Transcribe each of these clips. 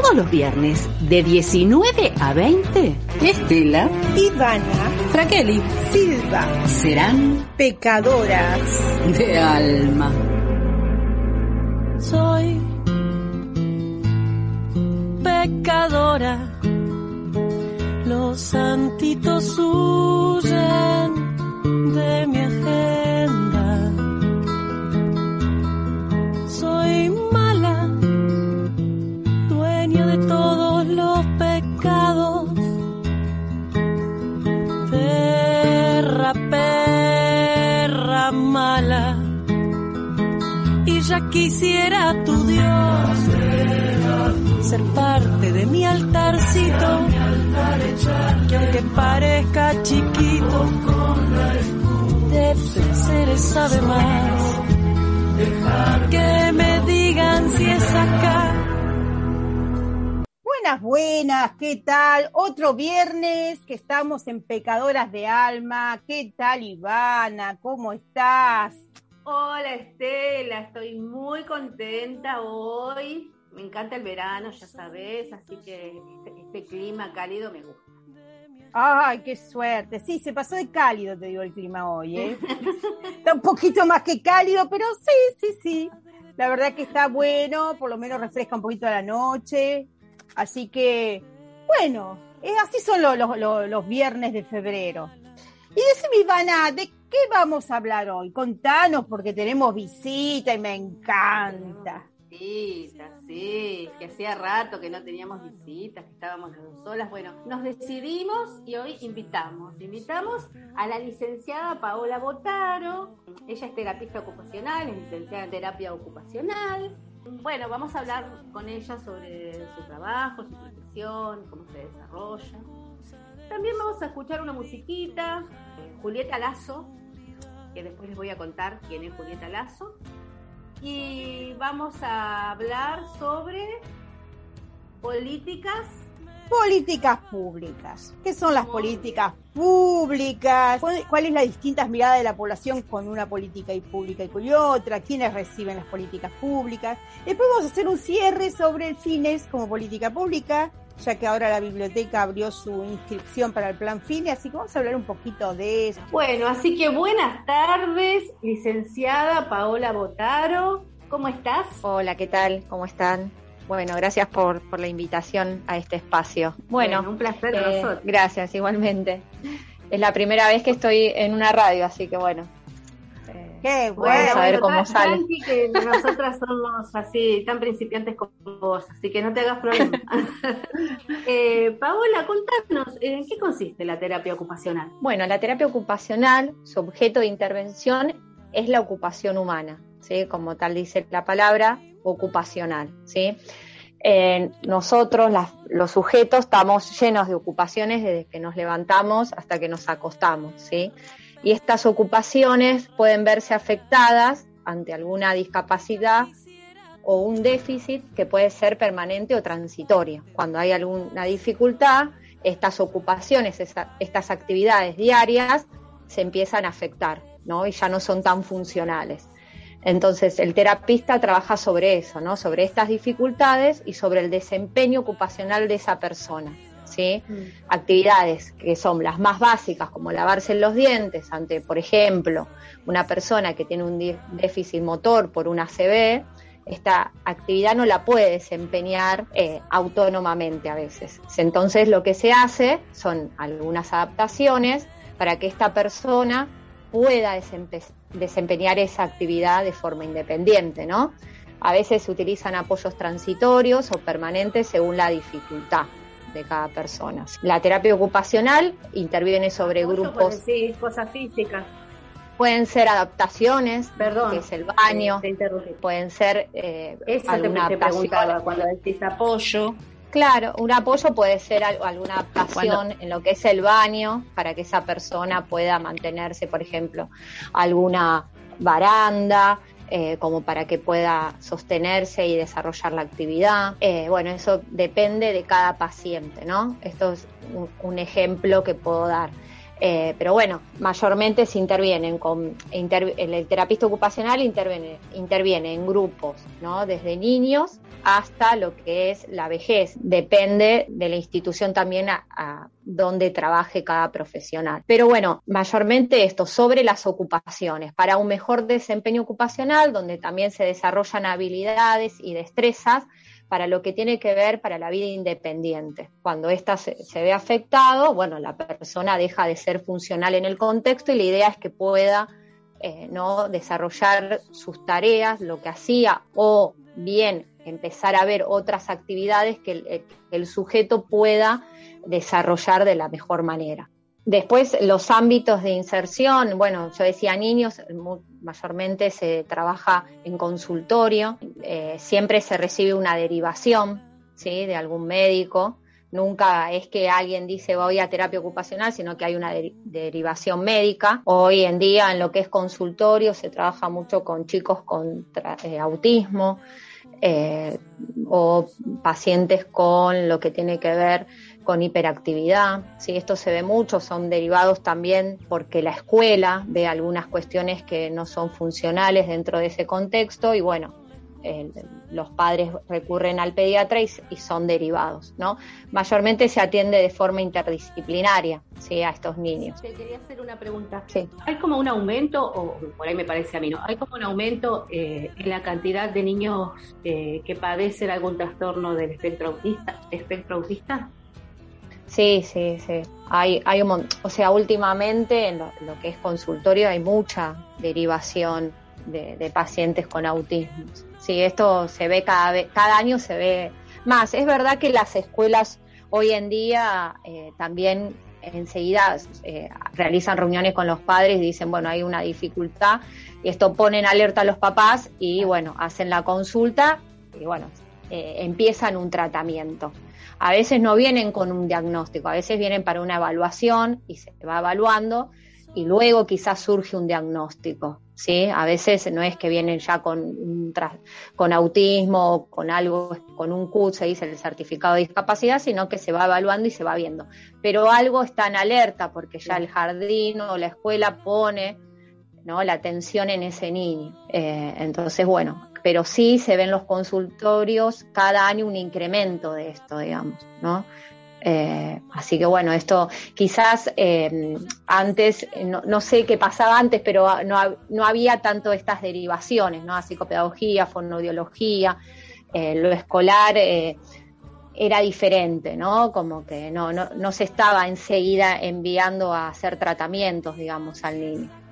todos los viernes de 19 a 20, Estela, Ivana, Fraqueli, Silva serán pecadoras de alma. soy pecadora. Los santitos huyen de mi ya quisiera tu Dios ser parte de mi altarcito que aunque parezca chiquito de placeres sabe más que me digan si es acá Buenas, buenas, ¿qué tal? Otro viernes que estamos en Pecadoras de Alma. ¿Qué tal, Ivana? ¿Cómo estás? Hola Estela, estoy muy contenta hoy. Me encanta el verano, ya sabes, así que este, este clima cálido me gusta. Ay, qué suerte. Sí, se pasó de cálido, te digo, el clima hoy, ¿eh? está un poquito más que cálido, pero sí, sí, sí. La verdad que está bueno, por lo menos refresca un poquito a la noche. Así que, bueno, eh, así son lo- lo- lo- los viernes de febrero. Y decime, Ivana, ¿de qué vamos a hablar hoy? Contanos, porque tenemos visita y me encanta. Visitas, sí, que hacía rato que no teníamos visitas, que estábamos las dos solas. Bueno, nos decidimos y hoy invitamos. Invitamos a la licenciada Paola Botaro. Ella es terapista ocupacional, es licenciada en terapia ocupacional. Bueno, vamos a hablar con ella sobre su trabajo, su profesión, cómo se desarrolla. También vamos a escuchar una musiquita, Julieta Lazo, que después les voy a contar quién es Julieta Lazo. Y vamos a hablar sobre políticas. Políticas públicas. ¿Qué son las políticas públicas? ¿Cuál cuál es la distinta mirada de la población con una política y pública y con otra? ¿Quiénes reciben las políticas públicas? Después vamos a hacer un cierre sobre el FINES como política pública, ya que ahora la biblioteca abrió su inscripción para el plan FINES, así que vamos a hablar un poquito de eso. Bueno, así que buenas tardes, licenciada Paola Botaro. ¿Cómo estás? Hola, ¿qué tal? ¿Cómo están? Bueno, gracias por, por la invitación a este espacio. Bueno, un placer eh, nosotros. gracias, igualmente. Es la primera vez que estoy en una radio, así que bueno. Qué Vamos a ver cómo sale. tranqui, que nosotras somos así, tan principiantes como vos, así que no te hagas problema. eh, Paola, contanos, ¿en qué consiste la terapia ocupacional? Bueno, la terapia ocupacional, su objeto de intervención es la ocupación humana, ¿sí? Como tal dice la palabra, ocupacional, ¿sí? Eh, nosotros, las- los sujetos, estamos llenos de ocupaciones desde que nos levantamos hasta que nos acostamos, ¿sí? Y estas ocupaciones pueden verse afectadas ante alguna discapacidad o un déficit que puede ser permanente o transitorio. Cuando hay alguna dificultad, estas ocupaciones, estas actividades diarias se empiezan a afectar, ¿no? Y ya no son tan funcionales. Entonces, el terapista trabaja sobre eso, ¿no? Sobre estas dificultades y sobre el desempeño ocupacional de esa persona, ¿sí? Actividades que son las más básicas, como lavarse los dientes ante, por ejemplo, una persona que tiene un déficit motor por una ACV, esta actividad no la puede desempeñar eh, autónomamente a veces. Entonces lo que se hace son algunas adaptaciones para que esta persona pueda desempe- desempeñar esa actividad de forma independiente, ¿no? A veces se utilizan apoyos transitorios o permanentes según la dificultad de cada persona. La terapia ocupacional interviene sobre grupos, Sí, cosas físicas. pueden ser adaptaciones, Perdón. que es el baño, Te interrumpí. pueden ser eh, Eso te, alguna te preguntaba cuando decís apoyo. Claro, un apoyo puede ser al- alguna adaptación en lo que es el baño para que esa persona pueda mantenerse, por ejemplo, alguna baranda, eh, como para que pueda sostenerse y desarrollar la actividad. Eh, bueno, eso depende de cada paciente, ¿no? Esto es un, un ejemplo que puedo dar. Eh, pero bueno, mayormente se intervienen con el terapista ocupacional interviene, interviene en grupos, ¿no? Desde niños hasta lo que es la vejez. Depende de la institución también a, a donde trabaje cada profesional. Pero bueno, mayormente esto sobre las ocupaciones, para un mejor desempeño ocupacional, donde también se desarrollan habilidades y destrezas para lo que tiene que ver para la vida independiente. Cuando ésta se, ve afectado, bueno, la persona deja de ser funcional en el contexto y la idea es que pueda eh, no desarrollar sus tareas, lo que hacía, o bien empezar a ver otras actividades que el, el sujeto pueda desarrollar de la mejor manera. Después, los ámbitos de inserción, bueno, yo decía niños, mayormente se trabaja en consultorio, eh, siempre se recibe una derivación ¿sí? de algún médico, nunca es que alguien dice voy a terapia ocupacional, sino que hay una derivación médica. Hoy en día en lo que es consultorio se trabaja mucho con chicos con eh, autismo eh, o pacientes con lo que tiene que ver con hiperactividad. ¿sí? Esto se ve mucho, son derivados también porque la escuela ve algunas cuestiones que no son funcionales dentro de ese contexto y bueno, los padres recurren al pediatra y, son derivados, ¿no? Mayormente se atiende de forma interdisciplinaria, ¿sí? A estos niños. Te quería hacer una pregunta. ¿Hay como un aumento, o por ahí me parece a mí, ¿no? ¿Hay como un aumento eh, en la cantidad de niños eh, que padecen algún trastorno del espectro autista? Espectro autista? Sí, sí, sí. Hay, hay un o sea, últimamente en lo, que es consultorio hay mucha derivación de, pacientes con autismo. Sí, esto se ve cada vez, cada año se ve más. Es verdad que las escuelas hoy en día eh, también enseguida eh, realizan reuniones con los padres y dicen, bueno, hay una dificultad y esto ponen alerta a los papás y bueno, hacen la consulta y bueno, eh, empiezan un tratamiento. A veces no vienen con un diagnóstico, a veces vienen para una evaluación y se va evaluando y luego quizás surge un diagnóstico. ¿sí? A veces no es que vienen ya con, con autismo, con algo, con un CUT, se dice el certificado de discapacidad, sino que se va evaluando y se va viendo. Pero algo está en alerta porque ya el jardín o la escuela pone ¿no? la atención en ese niño. Eh, entonces, bueno, pero sí se ven los consultorios cada año un incremento de esto, digamos, ¿no? Eh, así que bueno, esto quizás eh, antes, no, sé qué pasaba antes, pero no, había tanto estas derivaciones, ¿no? A psicopedagogía, fonoaudiología, eh, lo escolar era diferente, ¿no? Como que no, no, no se estaba enseguida enviando a hacer tratamientos, digamos, al niño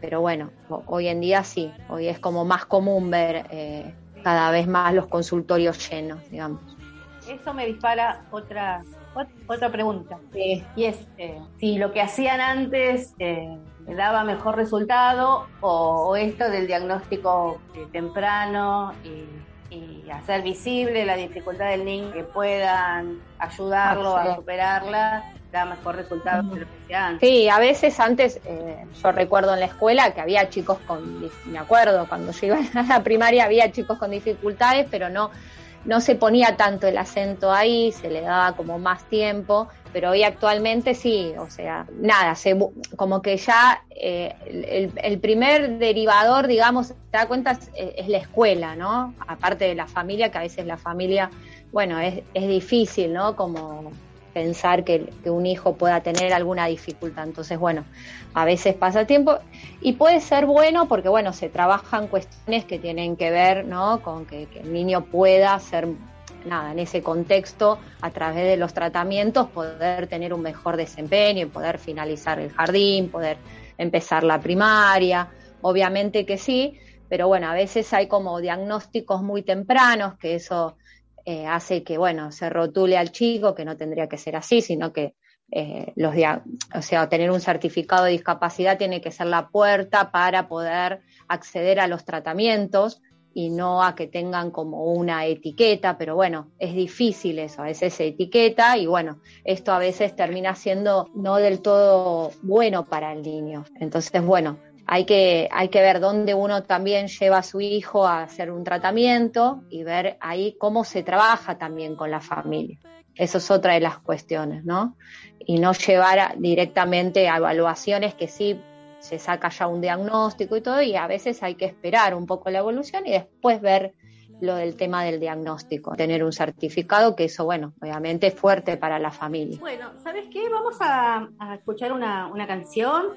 pero bueno, hoy en día sí, hoy es como más común ver eh, cada vez más los consultorios llenos, digamos. Eso me dispara otra otra pregunta. Y es eh, si lo que hacían antes eh, daba mejor resultado o, esto del diagnóstico temprano y, hacer visible la dificultad del niño que puedan ayudarlo a superarla da mejor resultado que lo que antes. Sí, a veces antes, eh, yo recuerdo en la escuela que había chicos con, me acuerdo, cuando yo iba a la primaria había chicos con dificultades, pero no, no se ponía tanto el acento ahí, se le daba como más tiempo, pero hoy actualmente sí, o sea, nada, se, como que ya eh, el, el, primer derivador, digamos, te da cuenta, es, es, la escuela, ¿no? Aparte de la familia, que a veces la familia, bueno, es, es difícil, ¿no? Como pensar que, un hijo pueda tener alguna dificultad. Entonces, bueno, a veces pasa tiempo y puede ser bueno porque, bueno, se trabajan cuestiones que tienen que ver, ¿no? Con que, el niño pueda ser, nada, en ese contexto, a través de los tratamientos, poder tener un mejor desempeño y poder finalizar el jardín, poder empezar la primaria. Obviamente que sí, pero bueno, a veces hay como diagnósticos muy tempranos que eso eh, hace que, bueno, se rotule al chico, que no tendría que ser así, sino que eh, los o sea, tener un certificado de discapacidad tiene que ser la puerta para poder acceder a los tratamientos y no a que tengan como una etiqueta, pero bueno, es difícil eso, a veces se etiqueta y bueno, esto a veces termina siendo no del todo bueno para el niño. Entonces, bueno, hay que, hay que ver dónde uno también lleva a su hijo a hacer un tratamiento y ver ahí cómo se trabaja también con la familia. Eso es otra de las cuestiones, ¿no? Y no llevar directamente a evaluaciones que sí se saca ya un diagnóstico y todo, y a veces hay que esperar un poco la evolución y después ver lo del tema del diagnóstico, tener un certificado, que eso, bueno, obviamente es fuerte para la familia. Bueno, ¿sabes qué? Vamos a, escuchar una, canción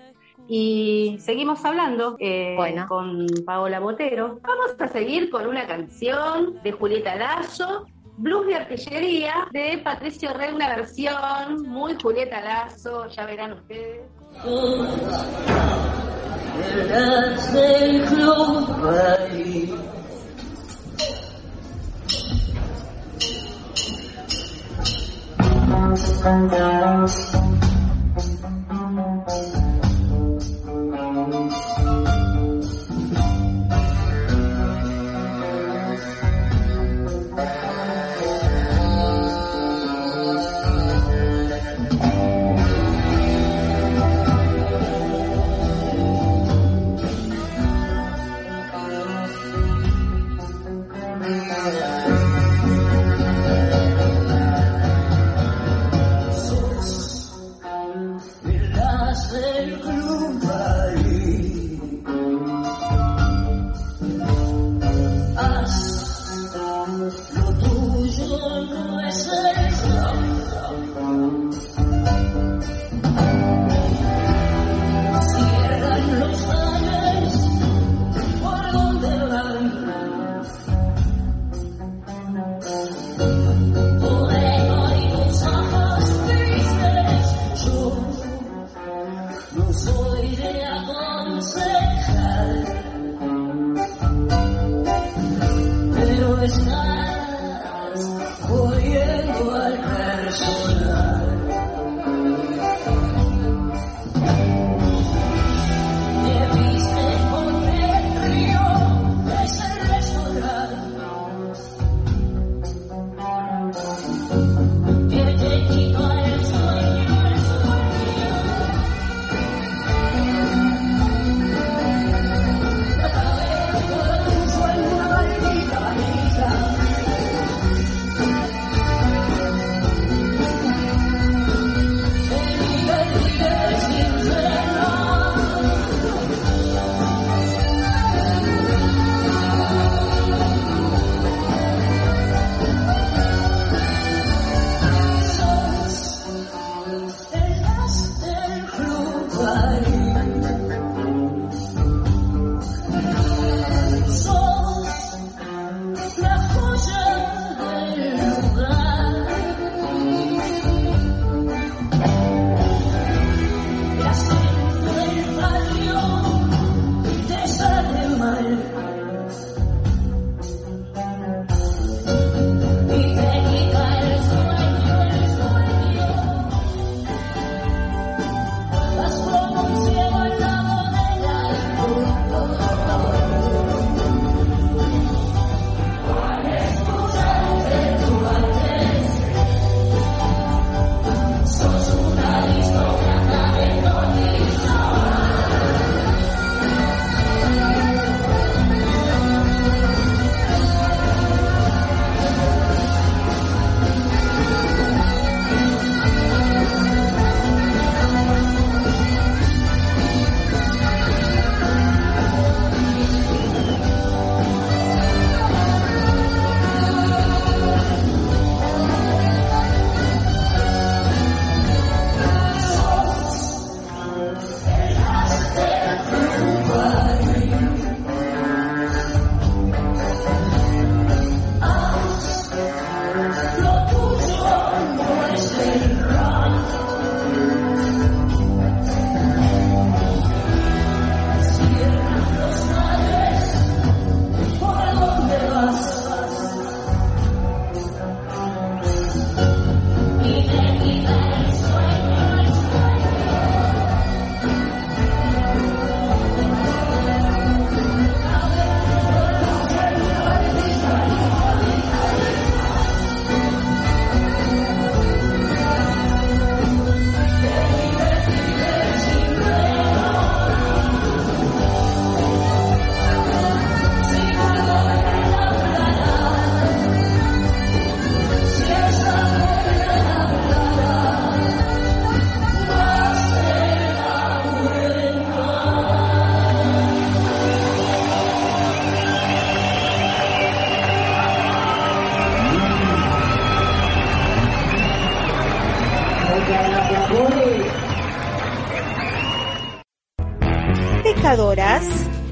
y seguimos hablando eh, con Paola Botero. Vamos a seguir con una canción de Julieta Lazo, Blues de Artillería, de Patricio Rey, una versión muy Julieta Lazo, ya verán ustedes. Was not.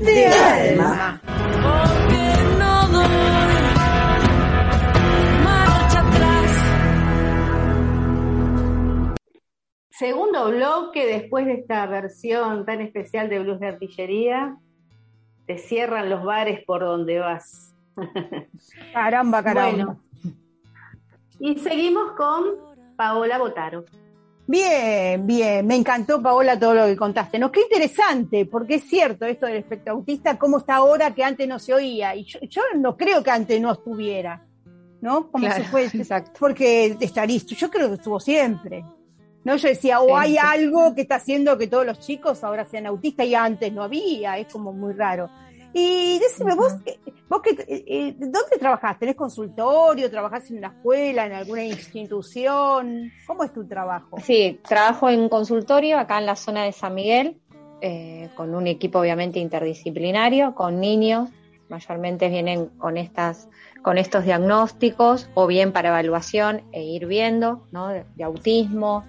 De alma. Porque no doy marcha atrás. Segundo bloque, después de esta versión tan especial de Blues de Artillería, te cierran los bares por donde vas. Caramba, caramba. Bueno, y seguimos con Paola Botaro. Bien, bien, me encantó Paola todo lo que contaste. No, qué interesante, porque es cierto esto del espectro autista, cómo está ahora que antes no se oía. Y yo, yo no creo que antes no estuviera, ¿no? Como Claro, se fue, exacto. porque está listo. Yo creo que estuvo siempre. ¿No? Yo decía, o Sí, hay sí. algo que está haciendo que todos los chicos ahora sean autistas y antes no había, es como muy raro. Y decime, vos, eh, vos que, eh, eh, ¿dónde trabajás? ¿Tenés consultorio? ¿Trabajás en una escuela, en alguna institución? ¿Cómo es tu trabajo? Sí, trabajo en consultorio acá en la zona de San Miguel, eh, con un equipo obviamente interdisciplinario, con niños, mayormente vienen con estas, con estos diagnósticos, o bien para evaluación e ir viendo, ¿no? De, de autismo,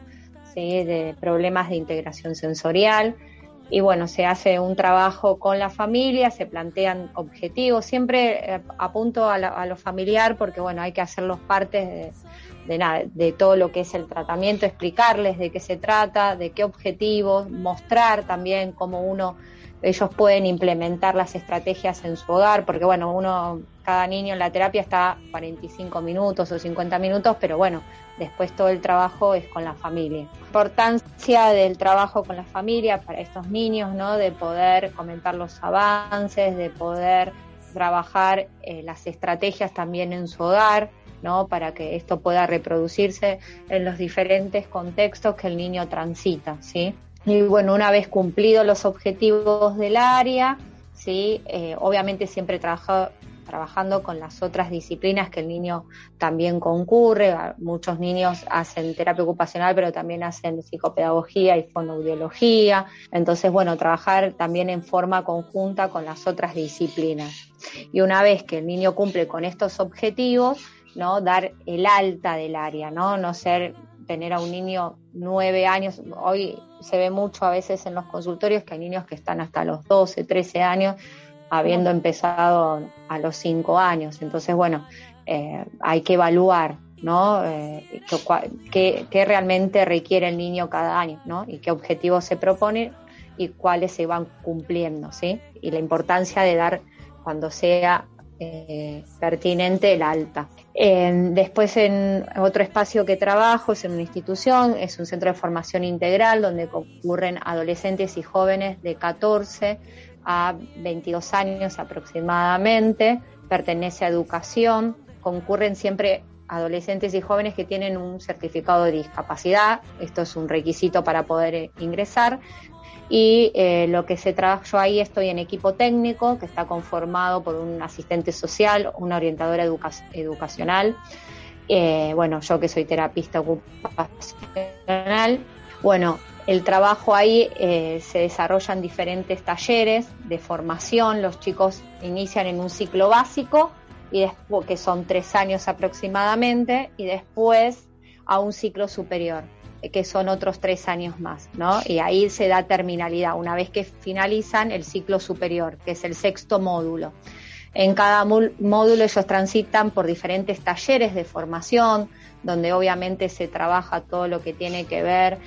¿sí? de problemas de integración sensorial. Y bueno, se hace un trabajo con la familia, se plantean objetivos, siempre eh, apunto a, la- a lo familiar porque bueno, hay que hacerlos parte de, de nada, de todo lo que es el tratamiento, explicarles de qué se trata, de qué objetivos, mostrar también cómo uno, ellos pueden implementar las estrategias en su hogar, porque bueno, uno, cada niño en la terapia está 45 minutos o 50 minutos, pero bueno, después todo el trabajo es con la familia. Importancia del trabajo con la familia para estos niños, ¿no? De poder comentar los avances, de poder trabajar eh, las estrategias también en su hogar, ¿no? Para que esto pueda reproducirse en los diferentes contextos que el niño transita, ¿sí? Y bueno, una vez cumplidos los objetivos del área, ¿sí? Eh, obviamente siempre trabaja- trabajando con las otras disciplinas que el niño también concurre. Muchos niños hacen terapia ocupacional, pero también hacen psicopedagogía y fonoaudiología. Entonces, bueno, trabajar también en forma conjunta con las otras disciplinas. Y una vez que el niño cumple con estos objetivos, ¿no? Dar el alta del área, ¿no? No ser tener a un niño nueve años. Hoy se ve mucho a veces en los consultorios que hay niños que están hasta los 12, 13 años, habiendo empezado a los cinco años. Entonces, bueno, eh, hay que evaluar, ¿no? Eh, qué, realmente requiere el niño cada año, ¿no? Y qué objetivos se propone y cuáles se van cumpliendo, ¿sí? Y la importancia de dar cuando sea eh, pertinente el alta. Después en otro espacio que trabajo es en una institución, es un centro de formación integral donde concurren adolescentes y jóvenes de 14 a 22 años aproximadamente, pertenece a educación, concurren siempre adolescentes y jóvenes que tienen un certificado de discapacidad, esto es un requisito para poder eh, ingresar, y eh, lo que se trabaja, yo ahí estoy en equipo técnico que está conformado por un asistente social, una orientadora educa- educacional, eh, bueno, yo que soy terapista ocupacional, bueno, el trabajo ahí eh, se desarrollan diferentes talleres de formación, los chicos inician en un ciclo básico y después que son tres años aproximadamente y después a un ciclo superior que son otros tres años más, ¿no? Y ahí se da terminalidad, una vez que finalizan el ciclo superior, que es el sexto módulo. En cada módulo ellos transitan por diferentes talleres de formación, donde obviamente se trabaja todo lo que tiene que ver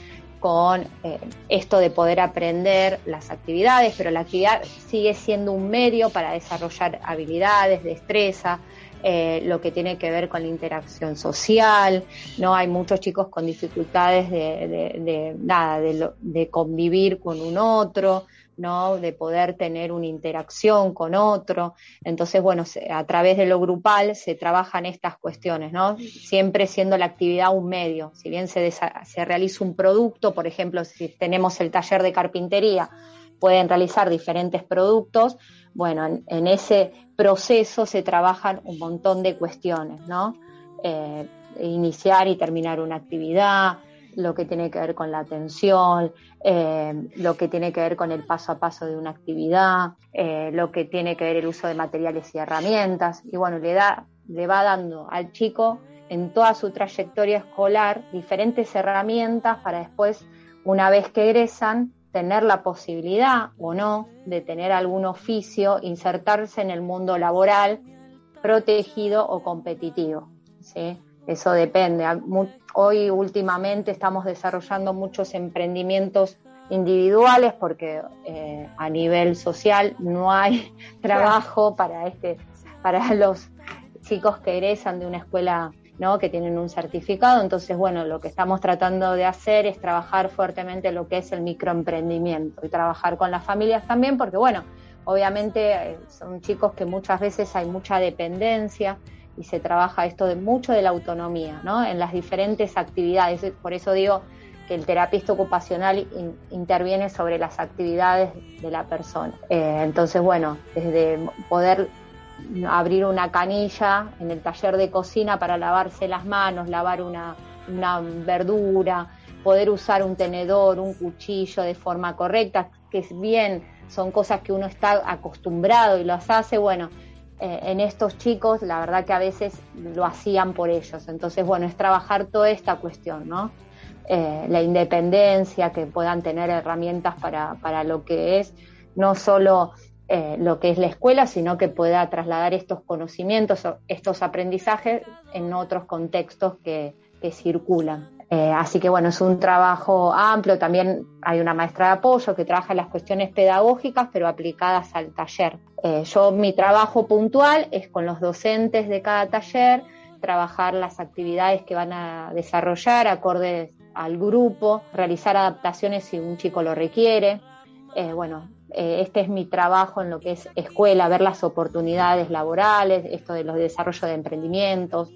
con eh, esto de poder aprender las actividades, pero la actividad sigue siendo un medio para desarrollar habilidades, destreza, eh, lo que tiene que ver con la interacción social, ¿no? Hay muchos chicos con dificultades de, de- de nada, de, de convivir con un otro, ¿no? De poder tener una interacción con otro. Entonces, bueno, a través de lo grupal se trabajan estas cuestiones, ¿no? Siempre siendo la actividad un medio. Si bien se, se realiza un producto, por ejemplo, si tenemos el taller de carpintería, pueden realizar diferentes productos. Bueno, en, en ese proceso se trabajan un montón de cuestiones, ¿no? Eh, iniciar y terminar una actividad, lo que tiene que ver con la atención, eh, lo que tiene que ver con el paso a paso de una actividad, eh, lo que tiene que ver el uso de materiales y herramientas. Y bueno, le, da, le va dando al chico en toda su trayectoria escolar diferentes herramientas para después, una vez que egresan, tener la posibilidad o no de tener algún oficio, insertarse en el mundo laboral protegido o competitivo. ¿sí? Eso depende. Hoy últimamente estamos desarrollando muchos emprendimientos individuales porque eh, a nivel social no hay trabajo para este para los chicos que egresan de una escuela ¿no? que tienen un certificado. Entonces, bueno, lo que estamos tratando de hacer es trabajar fuertemente lo que es el microemprendimiento y trabajar con las familias también, porque, bueno, obviamente eh, son chicos que muchas veces hay mucha dependencia y se trabaja esto de mucho de la autonomía, ¿no? En las diferentes actividades. Por eso digo que el terapista ocupacional interviene sobre las actividades de la persona. Eh, entonces, bueno, desde poder abrir una canilla en el taller de cocina para lavarse las manos, lavar una, una verdura, poder usar un tenedor, un cuchillo de forma correcta, que es bien, son cosas que uno está acostumbrado y las hace, bueno, eh, en estos chicos la verdad que a veces lo hacían por ellos. Entonces, bueno, es trabajar toda esta cuestión, ¿no? Eh, la independencia, que puedan tener herramientas para, para lo que es no solo eh, lo que es la escuela, sino que pueda trasladar estos conocimientos, estos aprendizajes en otros contextos que, circulan. Eh, así que bueno, es un trabajo amplio, también hay una maestra de apoyo que trabaja las cuestiones pedagógicas, pero aplicadas al taller. Eh, yo mi trabajo puntual es con los docentes de cada taller, trabajar las actividades que van a desarrollar acordes al grupo, realizar adaptaciones si un chico lo requiere. bueno, eh, este es mi trabajo en lo que es escuela, ver las oportunidades laborales, esto de los desarrollos de emprendimientos.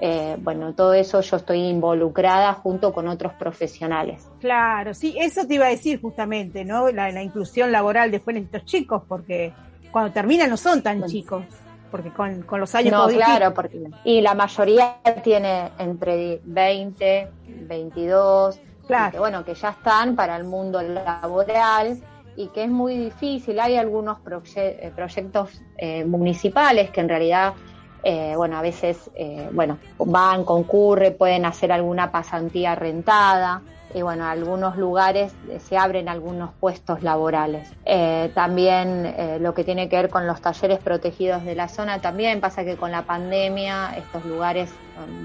Eh, bueno, todo eso yo estoy involucrada junto con otros profesionales. Claro, sí, eso te iba a decir justamente, ¿no? La, inclusión laboral después de estos chicos, porque cuando terminan no son tan chicos, porque con, los años... No, claro, porque, y la mayoría tiene entre 20, 22, claro. que, bueno, que ya están para el mundo laboral y que es muy difícil. Hay algunos eh, proyectos eh, municipales que en realidad, eh, bueno, a veces, bueno, van, concurren, pueden hacer alguna pasantía rentada. Y bueno, algunos lugares se abren algunos puestos laborales. también lo que tiene que ver con los talleres protegidos de la zona, también pasa que con la pandemia estos lugares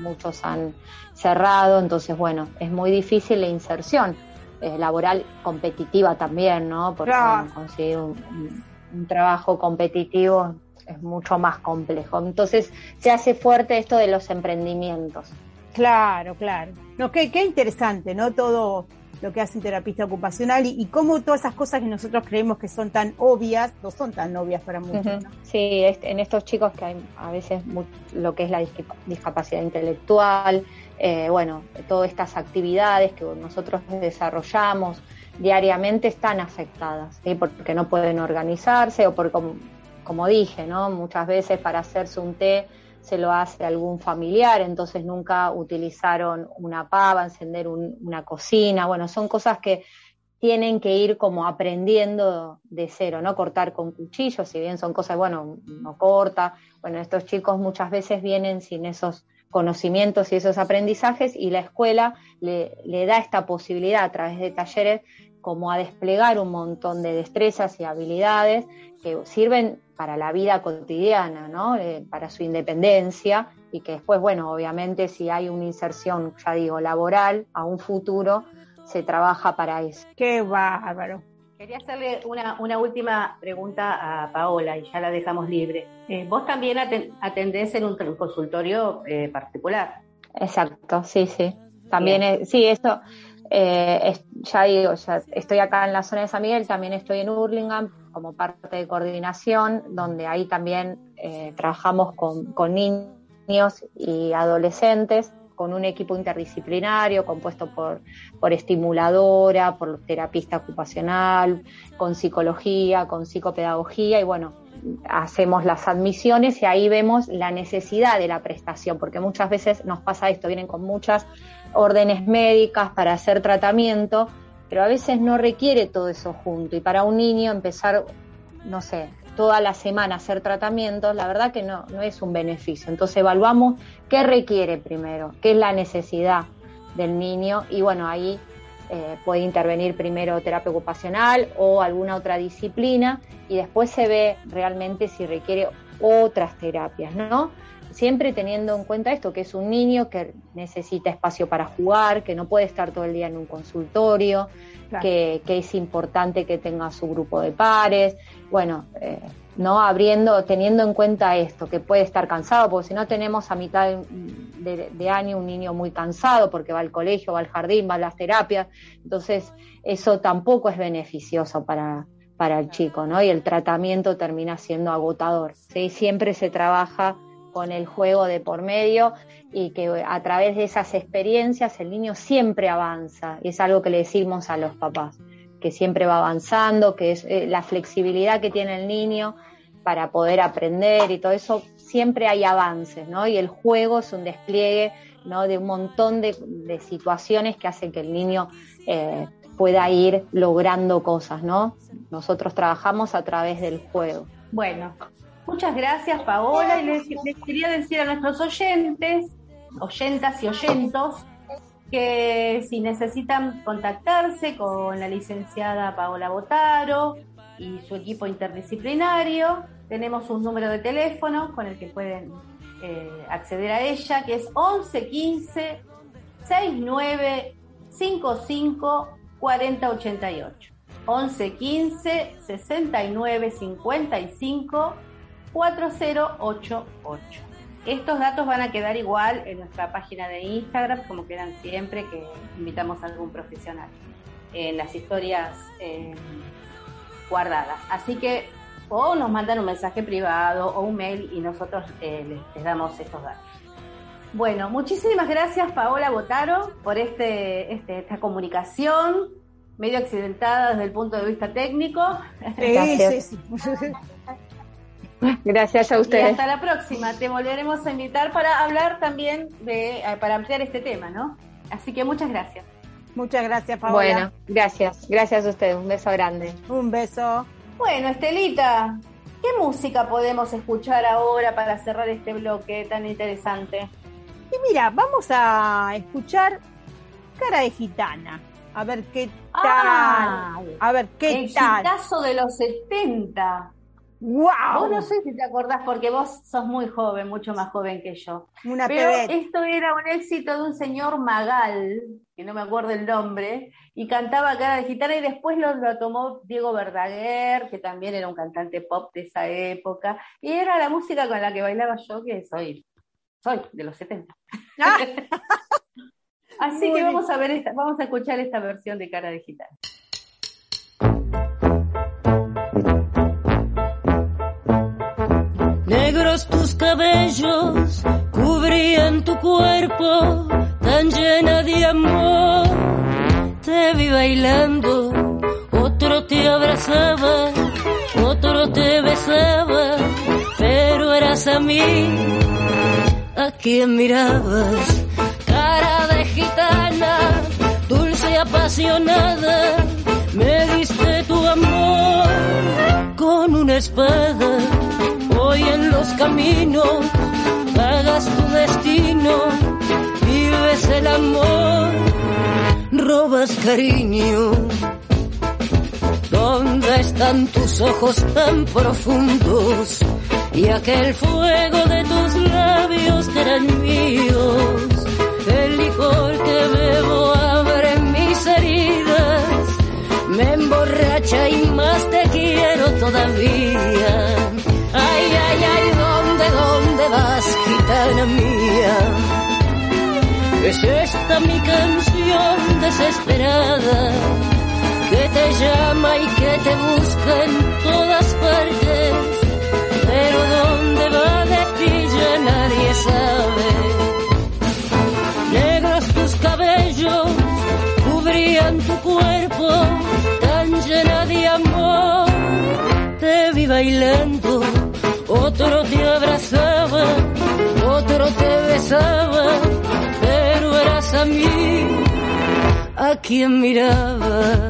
muchos han cerrado, entonces bueno, es muy difícil la inserción eh, laboral competitiva también, ¿no? Porque conseguir un, trabajo competitivo es mucho más complejo. Entonces se hace fuerte esto de los emprendimientos. Claro, claro. No, qué, qué interesante, ¿no? Todo lo que hace un terapista ocupacional y, cómo todas esas cosas que nosotros creemos que son tan obvias, no son tan obvias para muchos. Sí, en estos chicos que hay a veces lo que es la discapacidad intelectual, eh, bueno, todas estas actividades que nosotros desarrollamos diariamente están afectadas, ¿sí? porque no pueden organizarse o por como, dije, ¿no? muchas veces para hacerse un té se lo hace algún familiar, entonces nunca utilizaron una pava, encender una cocina, bueno, son cosas que tienen que ir como aprendiendo de cero, ¿no? Cortar con cuchillos, si bien son cosas, bueno, no corta, bueno, estos chicos muchas veces vienen sin esos conocimientos y esos aprendizajes y la escuela le, da esta posibilidad a través de talleres como a desplegar un montón de destrezas y habilidades que sirven para la vida cotidiana, ¿no? Eh, para su independencia y que después, bueno, obviamente si hay una inserción, ya digo, laboral a un futuro, se trabaja para eso. Qué bárbaro. Quería hacerle una, una, última pregunta a Paola y ya la dejamos libre. Eh, vos también atendés en un consultorio eh, particular. Exacto, sí, sí. También, sí, eso, eh, ya digo, ya estoy acá en la zona de San Miguel, también estoy en Hurlingham como parte de coordinación, donde ahí también trabajamos con, con niños y adolescentes con un equipo interdisciplinario compuesto por, por estimuladora, por terapista ocupacional, con psicología, con psicopedagogía y bueno, hacemos las admisiones y ahí vemos la necesidad de la prestación, porque muchas veces nos pasa esto, vienen con muchas órdenes médicas para hacer tratamiento, pero a veces no requiere todo eso junto y para un niño empezar, no sé, toda la semana hacer tratamientos, la verdad que no, no es un beneficio. Entonces evaluamos qué requiere primero, qué es la necesidad del niño y bueno, ahí eh, puede intervenir primero terapia ocupacional o alguna otra disciplina y después se ve realmente si requiere otras terapias, ¿no? Siempre teniendo en cuenta esto, que es un niño que necesita espacio para jugar, que no puede estar todo el día en un consultorio, Claro. que, que es importante que tenga su grupo de pares, bueno, eh, no abriendo, teniendo en cuenta esto, que puede estar cansado, porque si no tenemos a mitad de, de- de año un niño muy cansado porque va al colegio, va al jardín, va a las terapias, entonces eso tampoco es beneficioso para, para el chico, ¿no? Y el tratamiento termina siendo agotador, ¿sí? Siempre se trabaja con el juego de por medio y que a través de esas experiencias el niño siempre avanza, y es algo que le decimos a los papás, que siempre va avanzando, que es eh, la flexibilidad que tiene el niño para poder aprender y todo eso, siempre hay avances, ¿no? Y el juego es un despliegue, ¿no? De un montón de, de situaciones que hacen que el niño eh, pueda ir logrando cosas, ¿no? Nosotros trabajamos a través del juego. Bueno, muchas gracias Paola y les, quería decir a nuestros oyentes, oyentas y oyentos, que si necesitan contactarse con la licenciada Paola Botaro y su equipo interdisciplinario, tenemos un número de teléfono con el que pueden eh, acceder a ella, que es 11 15 69 55 40 88. 11 15 69 55 4088. Estos datos van a quedar igual en nuestra página de Instagram, como quedan siempre que invitamos a algún profesional en las historias eh, guardadas. Así que o nos mandan un mensaje privado o un mail y nosotros eh, les, les damos estos datos. Bueno, muchísimas gracias Paola Botaro por este, este, esta comunicación medio accidentada desde el punto de vista técnico. Sí, Gracias. sí, sí. Gracias a Y ustedes. hasta la próxima. Te volveremos a invitar para hablar también de, eh, para ampliar este tema, ¿no? Así que muchas gracias. Muchas gracias, Paola. Bueno, gracias. Gracias a ustedes. Un beso grande. Un beso. Bueno, Estelita, ¿qué música podemos escuchar ahora para cerrar este bloque tan interesante? Y mira, vamos a escuchar Cara de Gitana. A ver qué tal. Ah, a ver qué el tal. hitazo de los 70. ¡Wow! Vos no sé si te acordás porque vos sos muy joven, mucho más joven que yo. Una Pero esto era un éxito de un señor Magal, que no me acuerdo el nombre, y cantaba cara de gitana y después lo, lo tomó Diego Verdaguer, que también era un cantante pop de esa época, y era la música con la que bailaba yo, que soy, soy de los 70. Ah, Así Muy que vamos a ver esta, vamos a escuchar esta versión de cara de gitana. Negros tus cabellos cubrían tu cuerpo tan llena de amor. Te vi bailando, otro te abrazaba, otro te besaba, pero eras a mí a quien mirabas. Cara de gitana, dulce y apasionada, me diste tu amor con una espada. Hoy en los caminos pagas tu destino, vives el amor, robas cariño. ¿Dónde están tus ojos tan profundos y aquel fuego de tus labios que eran míos? El licor que bebo abre mis heridas, me emborracha y más te quiero todavía. Ay, ay, ay, ¿dónde, dónde vas, gitana mía? Es esta mi canción desesperada te llama y que te busca en todas partes, pero dónde va de ti ya nadie sabe. Negros tus cabellos cubrían tu cuerpo tan llena de amor, te vi bailando, otro te abrazaba, otro te besaba, pero eras a mí a quien miraba.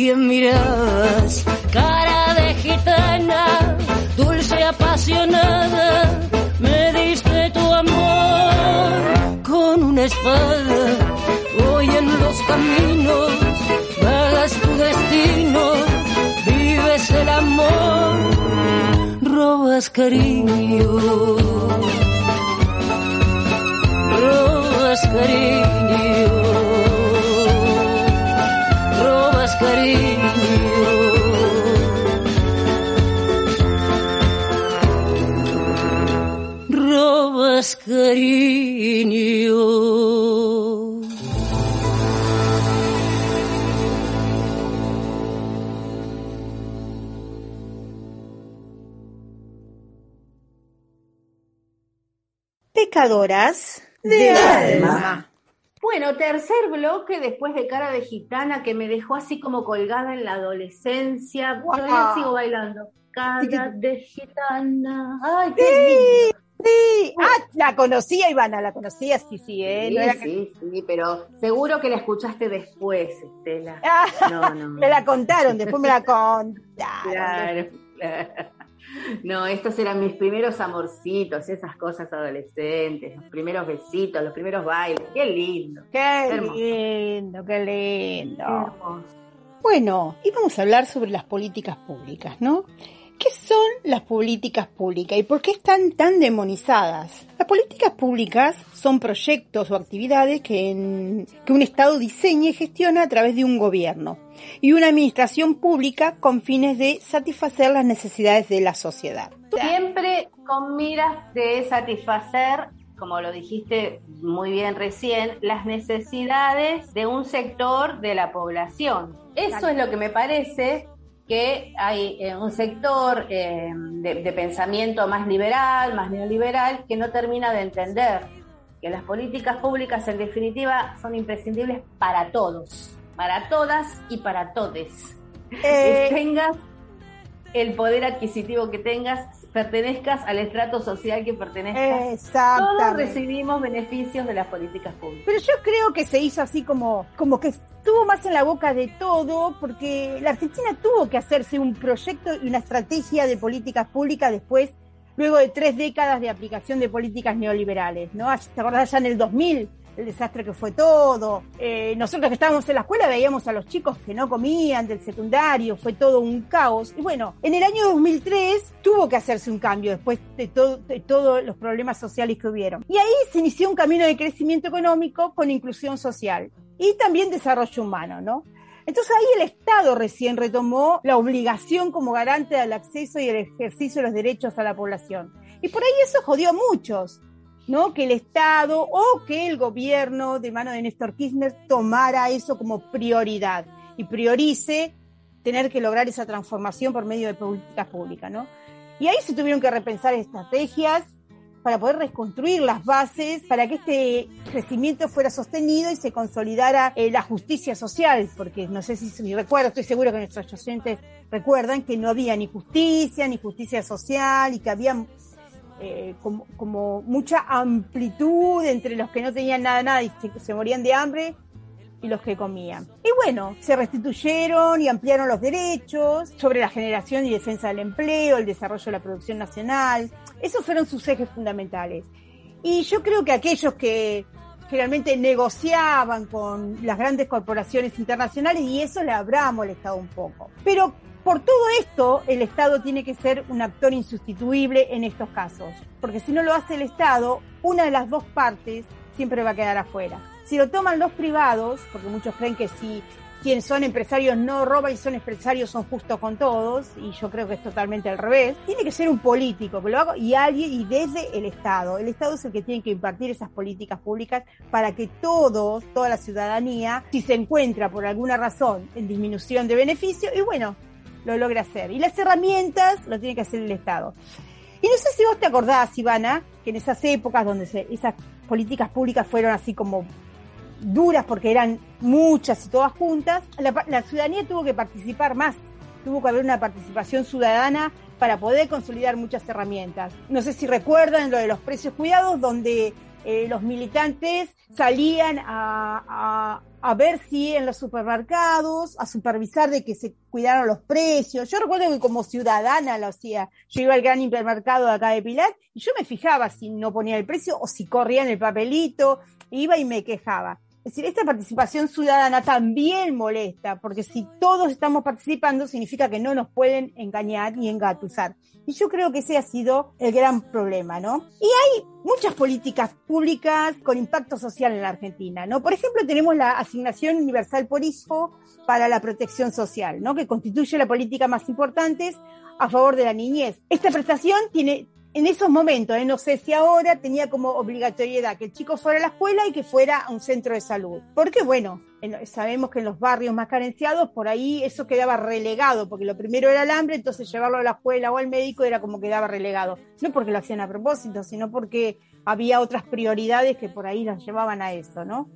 quien mirabas, cara de gitana, dulce apasionada, me diste tu amor con una espada. Hoy en los caminos vagas tu destino, vives el amor, robas cariño, robas cariño cariño. Pecadoras de alma. Bueno, tercer bloque después de Cara de Gitana que me dejó así como colgada en la adolescencia. Guau. Todavía sigo bailando. Cara de Gitana. Ay, qué Sí, lindo. Sí. Ah, la conocía, Ivana, la conocía, sí, sí, ¿eh? Sí, No era que- sí, sí, pero seguro que la escuchaste después, Estela. Ah, No, no. me la contaron, después me la contaron. Claro, claro. No, estos eran mis primeros amorcitos, esas cosas adolescentes, los primeros besitos, los primeros bailes. Qué lindo. Qué Hermoso. lindo, qué lindo. hermoso. Bueno, y vamos a hablar sobre las políticas públicas, ¿no? ¿Qué son las políticas públicas y por qué están tan demonizadas? Las políticas públicas son proyectos o actividades que, en- que un Estado diseña y gestiona a través de un gobierno y una administración pública con fines de satisfacer las necesidades de la sociedad. Siempre con miras de satisfacer, como lo dijiste muy bien recién, las necesidades de un sector de la población. Eso es lo que me parece que hay eh, un sector eh, de, de pensamiento más liberal, más neoliberal, que no termina de entender que las políticas públicas en definitiva son imprescindibles para todos, para todas y para todes Eh, tengas el poder adquisitivo que tengas, pertenezcas al estrato social que pertenezcas. Todos recibimos beneficios de las políticas públicas. Pero yo creo que se hizo así como, como que estuvo más en la boca de todo, porque la Argentina tuvo que hacerse un proyecto y una estrategia de políticas públicas después, luego de tres décadas de aplicación de políticas neoliberales, ¿no? ¿Te acordás ya en el 2000? El desastre que fue todo. Eh, nosotros que estábamos en la escuela veíamos a los chicos que no comían del secundario, fue todo un caos. Y bueno, en el año 2003 tuvo que hacerse un cambio después de, de todos los problemas sociales que hubieron. Y ahí se inició un camino de crecimiento económico con inclusión social y también desarrollo humano, ¿no? Entonces ahí el Estado recién retomó la obligación como garante del acceso y el ejercicio de los derechos a la población. Y por ahí eso jodió a muchos, ¿no? Que el Estado o que el gobierno de mano de Néstor Kirchner tomara eso como prioridad y priorice tener que lograr esa transformación por medio de políticas públicas, ¿no? Y ahí se tuvieron que repensar estrategias para poder reconstruir las bases para que este crecimiento fuera sostenido y se consolidara eh, la justicia social, porque no sé si, si recuerdo, estoy seguro que nuestros oyentes recuerdan que no había ni justicia, ni justicia social y que había eh, como, como mucha amplitud entre los que no tenían nada, nada y se, se morían de hambre y los que comían. Y bueno, se restituyeron y ampliaron los derechos sobre la generación y defensa del empleo, el desarrollo de la producción nacional. Esos fueron sus ejes fundamentales. Y yo creo que aquellos que generalmente negociaban con las grandes corporaciones internacionales y eso le habrá molestado un poco. Pero por todo esto, el Estado tiene que ser un actor insustituible en estos casos, porque si no lo hace el Estado, una de las dos partes siempre va a quedar afuera. Si lo toman los privados, porque muchos creen que si quienes son empresarios no roban y son empresarios son justos con todos, y yo creo que es totalmente al revés. Tiene que ser un político que lo haga y alguien, y desde el Estado. El Estado es el que tiene que impartir esas políticas públicas para que todos, toda la ciudadanía, si se encuentra por alguna razón en disminución de beneficio, y bueno, lo logra hacer. Y las herramientas lo tiene que hacer el Estado. Y no sé si vos te acordás, Ivana, que en esas épocas donde esas políticas públicas fueron así como duras porque eran muchas y todas juntas, la, ciudadanía tuvo que participar más, tuvo que haber una participación ciudadana para poder consolidar muchas herramientas. No sé si recuerdan lo de los precios cuidados, donde eh, los militantes salían a, a, ver si en los supermercados, a supervisar de que se cuidaron los precios. Yo recuerdo que como ciudadana lo hacía. Yo iba al gran hipermercado de acá de Pilar y yo me fijaba si no ponía el precio o si corría en el papelito, iba y me quejaba. Es decir, esta participación ciudadana también molesta, porque si todos estamos participando significa que no nos pueden engañar ni engatusar. Y yo creo que ese ha sido el gran problema, ¿no? Y hay muchas políticas públicas con impacto social en la Argentina, ¿no? Por ejemplo, tenemos la asignación universal por hijo para la protección social, ¿no? Que constituye la política más importante a favor de la niñez. Esta prestación tiene en esos momentos, ¿eh? no sé si ahora tenía como obligatoriedad que el chico fuera a la escuela y que fuera a un centro de salud. Porque bueno, sabemos que en los barrios más carenciados, por ahí eso quedaba relegado, porque lo primero era el hambre, entonces llevarlo a la escuela o al médico era como quedaba relegado. No porque lo hacían a propósito, sino porque había otras prioridades que por ahí las llevaban a eso, ¿no?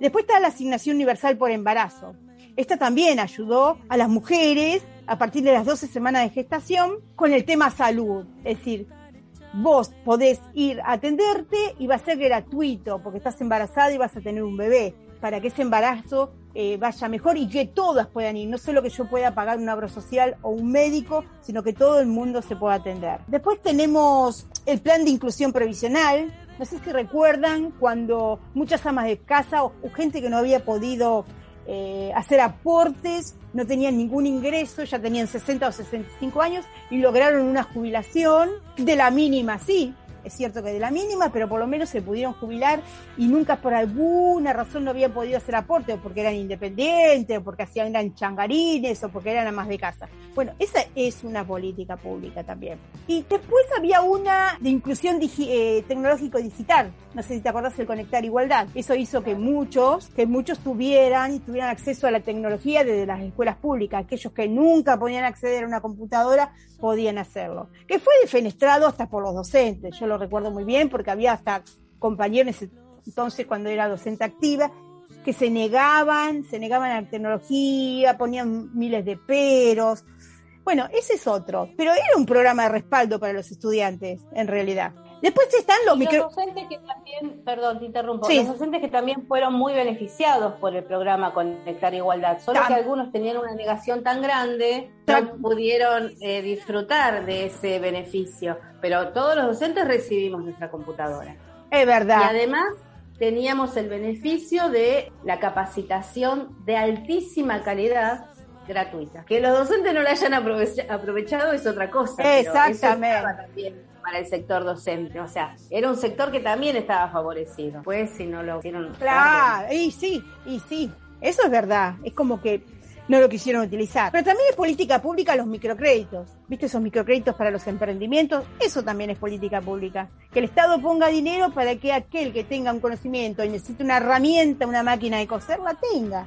Después está la asignación universal por embarazo. Esta también ayudó a las mujeres a partir de las 12 semanas de gestación con el tema salud. Es decir, vos podés ir a atenderte y va a ser gratuito porque estás embarazada y vas a tener un bebé para que ese embarazo eh, vaya mejor y que todas puedan ir, no solo que yo pueda pagar un abro social o un médico, sino que todo el mundo se pueda atender. Después tenemos el plan de inclusión previsional. No sé si recuerdan cuando muchas amas de casa o gente que no había podido eh, hacer aportes, no tenían ningún ingreso, ya tenían 60 o 65 años y lograron una jubilación de la mínima, sí, es cierto que de la mínima, pero por lo menos se pudieron jubilar y nunca por alguna razón no habían podido hacer aporte, o porque eran independientes, o porque hacían eran changarines, o porque eran amas de casa. Bueno, esa es una política pública también. Y después había una de inclusión eh, tecnológico digital. No sé si te acordás del Conectar Igualdad. Eso hizo que muchos, que muchos tuvieran, tuvieran acceso a la tecnología desde las escuelas públicas. Aquellos que nunca podían acceder a una computadora podían hacerlo. Que fue defenestrado hasta por los docentes. Yo lo recuerdo muy bien porque había hasta compañeros entonces cuando era docente activa que se negaban, se negaban a la tecnología, ponían miles de peros. Bueno, ese es otro, pero era un programa de respaldo para los estudiantes, en realidad. Después están los, micro... Los docentes que también, perdón, te interrumpo, los docentes que también fueron muy beneficiados por el programa Conectar Igualdad, solo que algunos tenían una negación tan grande, no pudieron eh, disfrutar de ese beneficio, pero todos los docentes recibimos nuestra computadora. Es verdad. Y además teníamos el beneficio de la capacitación de altísima calidad gratuita. Que los docentes no la hayan aprovechado es otra cosa. Exactamente para el sector docente. O sea, era un sector que también estaba favorecido. Pues si no lo hicieron. Claro, y sí, y sí. Eso es verdad. Es como que no lo quisieron utilizar. Pero también es política pública los microcréditos. ¿Viste esos microcréditos para los emprendimientos? Eso también es política pública. Que el Estado ponga dinero para que aquel que tenga un conocimiento y necesite una herramienta, una máquina de coser, la tenga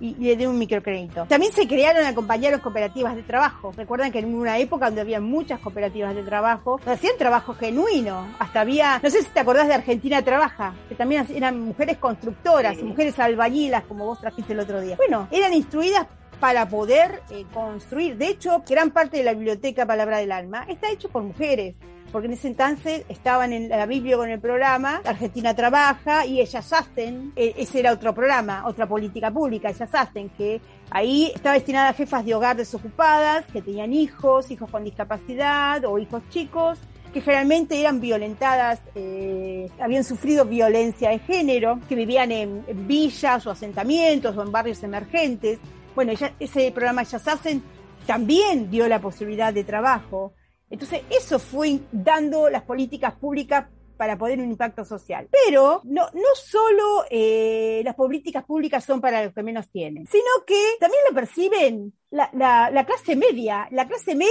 y, le dé un microcrédito. También se crearon acompañaron cooperativas de trabajo. Recuerdan que en una época donde había muchas cooperativas de trabajo, hacían trabajo genuino. Hasta había, no sé si te acordás de Argentina Trabaja, que también eran mujeres constructoras, mujeres albañilas, como vos trajiste el otro día. Bueno, eran instruidas para poder eh, construir. De hecho, gran parte de la biblioteca Palabra del Alma está hecho por mujeres porque en ese entonces estaban en la Biblia con el programa, Argentina trabaja y ellas hacen, e, ese era otro programa, otra política pública, ellas hacen, que ahí estaba destinada a jefas de hogar desocupadas, que tenían hijos, hijos con discapacidad o hijos chicos, que generalmente eran violentadas, eh, habían sufrido violencia de género, que vivían en, villas o asentamientos o en barrios emergentes. Bueno, ese programa Ellas Hacen también dio la posibilidad de trabajo. Entonces, eso fue dando las políticas públicas para poder un impacto social. Pero no, no solo eh, las políticas públicas son para los que menos tienen, sino que también lo perciben la, la, la, clase media, la clase media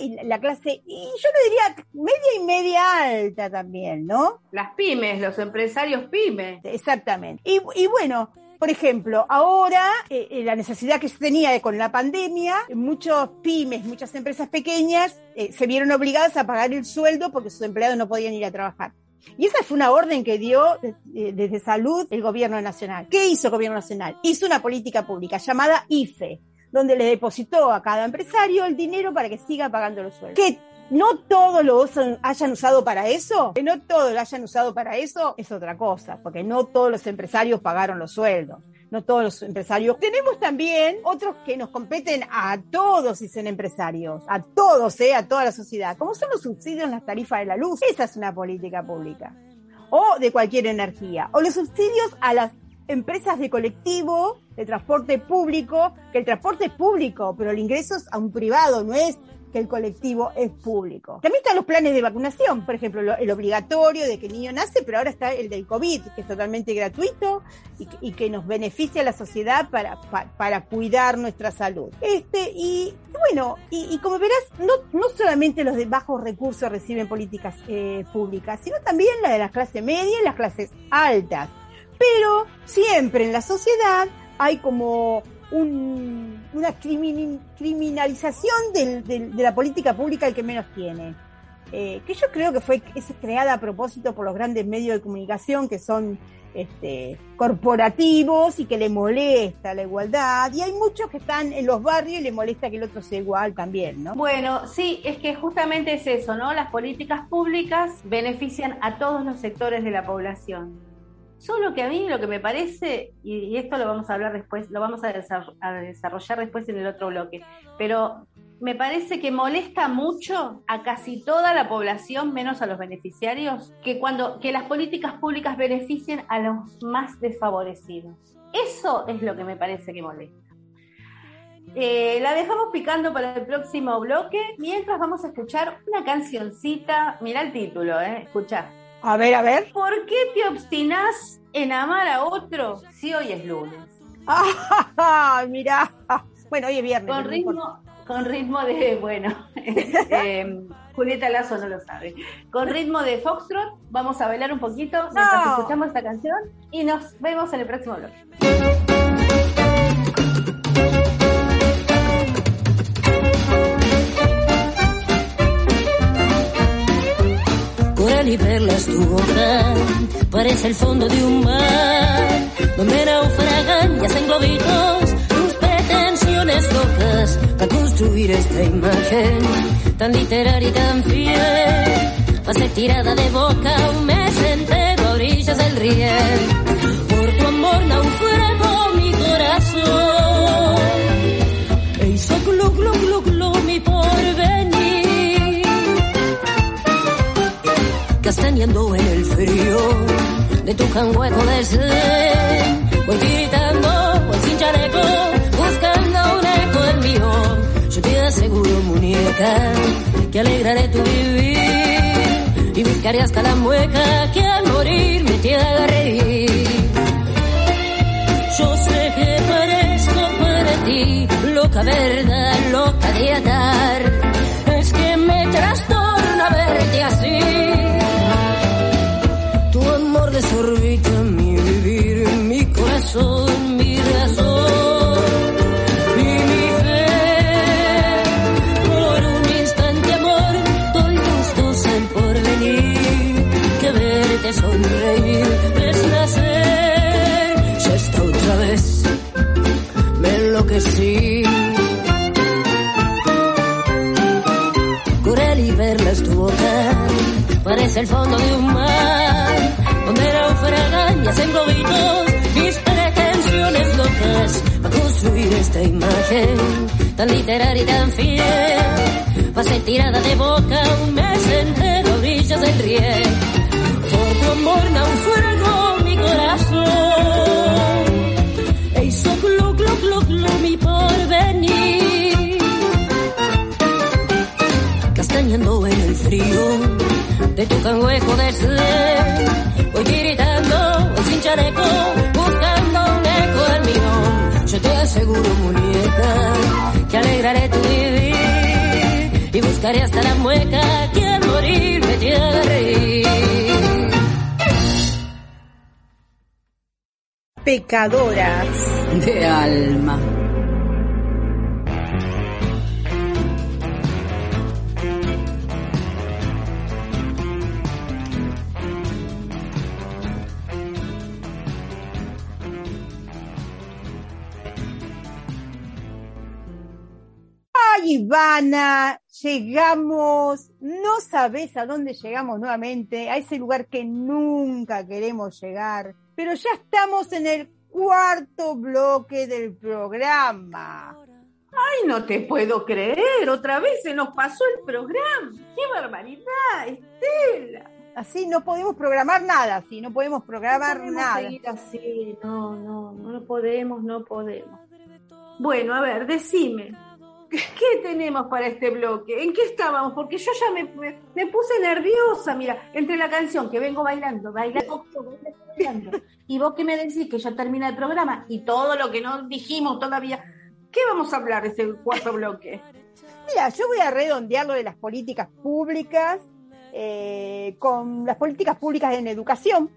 y la clase, y yo le diría media y media alta también, ¿no? Las pymes, los empresarios pymes. Exactamente. Y, y bueno, por ejemplo, ahora eh, eh, la necesidad que se tenía con la pandemia, muchos pymes, muchas empresas pequeñas eh, se vieron obligadas a pagar el sueldo porque sus empleados no podían ir a trabajar. Y esa fue una orden que dio desde salud el gobierno nacional. ¿Qué hizo el gobierno nacional? Hizo una política pública llamada IFE, donde le depositó a cada empresario el dinero para que siga pagando los sueldos. ¿Qué no todos lo hayan usado para eso, que no todos lo hayan usado para eso, es otra cosa, porque no todos los empresarios pagaron los sueldos. No todos los empresarios. Tenemos también otros que nos competen a todos y son empresarios, a todos, ¿eh? a toda la sociedad, como son los subsidios en las tarifas de la luz. Esa es una política pública. O de cualquier energía. O los subsidios a las empresas de colectivo, de transporte público, que el transporte es público, pero el ingreso es a un privado, no es que el colectivo es público. También están los planes de vacunación, por ejemplo, el obligatorio de que el niño nace, pero ahora está el del COVID, que es totalmente gratuito y, que nos beneficia a la sociedad para, para, cuidar nuestra salud. Este, y bueno, y, como verás, no, no solamente los de bajos recursos reciben políticas eh, públicas, sino también la de la clase media y las clases altas. Pero siempre en la sociedad hay como una criminalización de la política pública el que menos tiene. Eh, que yo creo que fue es creada a propósito por los grandes medios de comunicación que son este, corporativos y que le molesta la igualdad. Y hay muchos que están en los barrios y le molesta que el otro sea igual también, ¿no? Bueno, sí, es que justamente es eso, ¿no? Las políticas públicas benefician a todos los sectores de la población Solo que a mí lo que me parece, y, esto lo vamos a hablar después, lo vamos a, desarrollar después en el otro bloque, pero me parece que molesta mucho a casi toda la población, menos a los beneficiarios, que cuando que las políticas públicas beneficien a los más desfavorecidos. Eso es lo que me parece que molesta. Eh, la dejamos picando para el próximo bloque, mientras vamos a escuchar una cancioncita. Mira el título, ¿eh? Escucha. A ver, a ver. ¿Por qué te obstinás en amar a otro si hoy es lunes? Ah, mira. Bueno, hoy es viernes. Con ritmo, con ritmo de, bueno, eh, Julieta Lazo no lo sabe. Con ritmo de Foxtrot, vamos a bailar un poquito mientras escuchamos esta canción y nos vemos en el próximo bloque. y perlas tu boca. Parece el fondo de un mar donde naufragan y hacen globitos tus pretensiones locas para construir esta imagen tan literaria y tan fiel. Va a ser tirada de boca un mes entero a orillas del riel. Por tu amor naufragó mi corazón castañando en el frío de tu cangueco de zen. Voy gritando, voy sin chaleco, buscando un eco del mío. Yo te aseguro, muñeca, que alegraré tu vivir y buscaré hasta la mueca que al morir me te reír. Yo sé que parezco para ti loca verdad, loca de atar. Es que me trastorna verte así desorbita mi vivir, mi corazón, mi razón. Y mi fe. Por un instante, amor, doy gustos al porvenir, que verte sonreír enloquecí. Corel y verlas tu boca, parece el fondo de un mar donde naufragan y hacen globitos mis pretensiones locas a construir esta imagen tan literaria y tan fiel. Pasé tirada de boca un mes entero orillas del riel. Por tu amor naufragó mi corazón. E hizo glu, glu, glu, glu mi porvenir. Castañando en el frío de tu cangüejo de ser música que alegraré tu vivir y buscaré hasta la mueca que al morir me lleve reír. Pecadoras de alma. Ivana, llegamos, no sabes a dónde llegamos nuevamente, a ese lugar que nunca queremos llegar, pero ya estamos en el cuarto bloque del programa. Ay, no te puedo creer, otra vez se nos pasó el programa. ¡Qué barbaridad, Estela! Así no podemos programar nada, así no podemos programar no podemos nada. seguir así, no, no, no podemos, no podemos. Bueno, a ver, decime, ¿qué tenemos para este bloque? ¿En qué estábamos? Porque yo ya me, me, me puse nerviosa, mira, entre la canción que vengo bailando, bailando, bailando, y vos que me decís que ya termina el programa y todo lo que no dijimos todavía, ¿qué vamos a hablar de ese cuarto bloque? Mira, yo voy a redondear lo de las políticas públicas eh, con las políticas públicas en educación,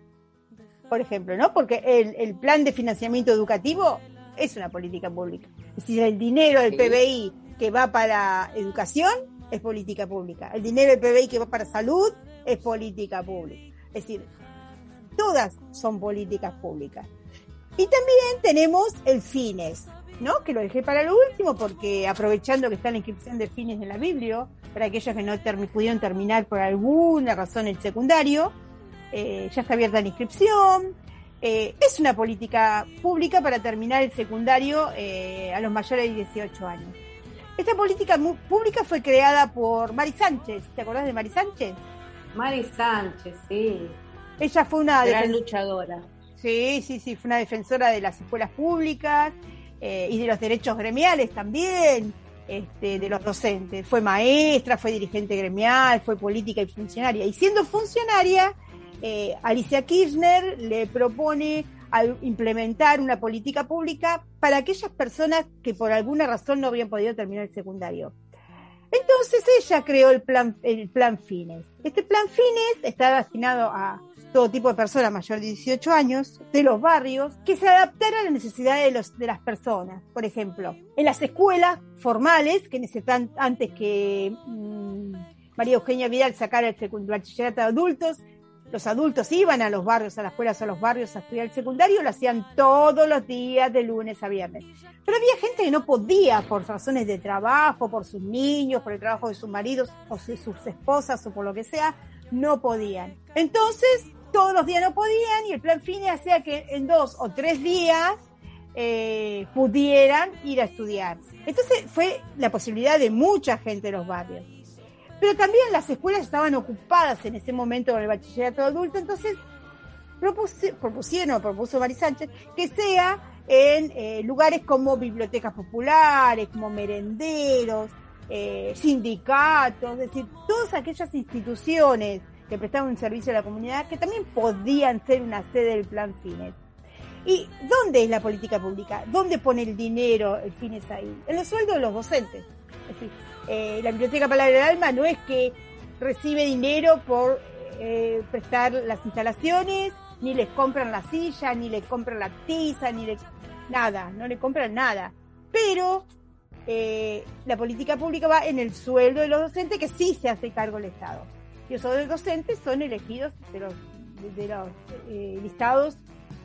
por ejemplo, ¿no? Porque el, el, plan de financiamiento educativo es una política pública. Es decir, el dinero del Sí. PBI que va para educación es política pública. El dinero del PBI que va para salud es política pública. Es decir, todas son políticas públicas. Y también tenemos el FINES, ¿no? Que lo dejé para lo último porque aprovechando que está la inscripción de FINES en la Biblia, para aquellos que no termi- pudieron terminar por alguna razón el secundario, eh, ya está abierta la inscripción. Eh, es una política pública para terminar el secundario eh, a los mayores de 18 años. Esta política pública fue creada por Mari Sánchez. ¿Te acordás de Mari Sánchez? Mari Sánchez, sí, Ella fue una gran luchadora. Sí, sí, sí, fue una defensora de las escuelas públicas eh, y de los derechos gremiales también, este, de los docentes. Fue maestra, fue dirigente gremial, fue política y funcionaria. Y siendo funcionaria, eh, Alicia Kirchner le propone al implementar una política pública para aquellas personas que por alguna razón no habían podido terminar el secundario. Entonces ella creó el plan, el plan Fines. Este plan Fines está destinado a todo tipo de personas mayores de 18 años de los barrios que se adaptaran a las necesidades de, los, de las personas. Por ejemplo, en las escuelas formales que necesitan antes que mmm, María Eugenia Vidal sacara el bachillerato de adultos, los adultos iban a los barrios, a las escuelas a los barrios a estudiar el secundario, lo hacían todos los días de lunes a viernes. Pero había gente que no podía por razones de trabajo, por sus niños, por el trabajo de sus maridos o sus esposas o por lo que sea, no podían. Entonces, todos los días no podían y el plan FINE hacía que en dos o tres días eh, pudieran ir a estudiar. Entonces fue la posibilidad de mucha gente de los barrios. Pero también las escuelas estaban ocupadas en ese momento con el bachillerato adulto, entonces propuse, propusieron, propuso Mari Sánchez, que sea en eh, lugares como bibliotecas populares, como merenderos, eh, sindicatos, es decir, todas aquellas instituciones que prestaban un servicio a la comunidad que también podían ser una sede del plan Fines. ¿Y dónde es la política pública? ¿Dónde pone el dinero el Fines ahí? En los sueldos de los docentes. Eh, la Biblioteca Palabra del Alma no es que recibe dinero por eh, prestar las instalaciones, ni les compran la silla, ni les compran la tiza, ni le, nada, no le compran nada. Pero eh, la política pública va en el sueldo de los docentes que sí se hace cargo el Estado. Y esos docentes son elegidos de los, de los listados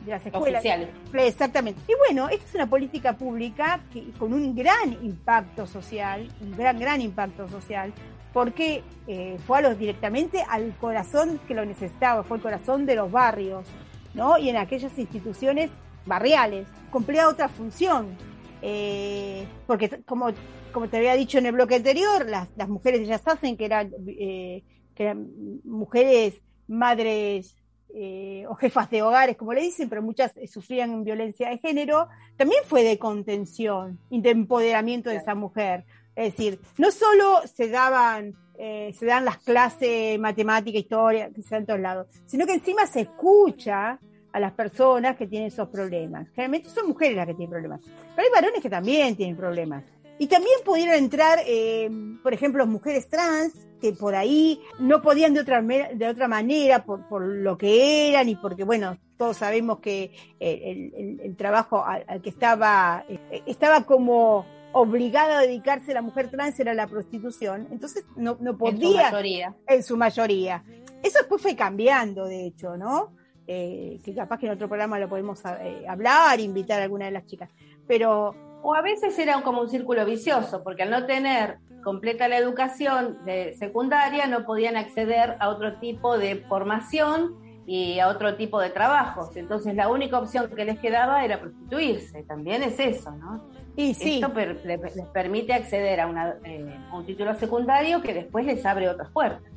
de las escuelas. Oficiales. Exactamente. Y bueno, esta es una política pública que, con un gran impacto social, un gran, gran impacto social, porque eh, fue a los, directamente al corazón que lo necesitaba, fue el corazón de los barrios, ¿no? Y en aquellas instituciones barriales, cumplía otra función. Eh, porque como, como te había dicho en el bloque anterior, las, las mujeres ellas hacen que eran, eh, que eran mujeres madres eh, o jefas de hogares, como le dicen, pero muchas eh, sufrían violencia de género, también fue de contención y de empoderamiento de esa mujer. Es decir, no solo se daban, eh, se dan las clases matemática, historia, que se dan todos lados, sino que encima se escucha a las personas que tienen esos problemas. Generalmente son mujeres las que tienen problemas, pero hay varones que también tienen problemas. Y también pudieron entrar, eh, por ejemplo, mujeres trans, que por ahí no podían de otra, de otra manera por, por lo que eran y porque, bueno, todos sabemos que el, el, el trabajo al, al, que estaba, eh, estaba como obligada a dedicarse la mujer trans era la prostitución, entonces no, no podía. En su mayoría. En su mayoría. Eso después fue cambiando, de hecho, ¿no? Eh, que capaz que en otro programa lo podemos eh, hablar, invitar a alguna de las chicas. Pero. O a veces era como un círculo vicioso, porque al no tener completa la educación de secundaria, no podían acceder a otro tipo de formación y a otro tipo de trabajos. Entonces la única opción que les quedaba era prostituirse. También es eso, ¿no? Y sí. Esto per, les, permite acceder a, una, eh, a un título secundario que después les abre otras puertas.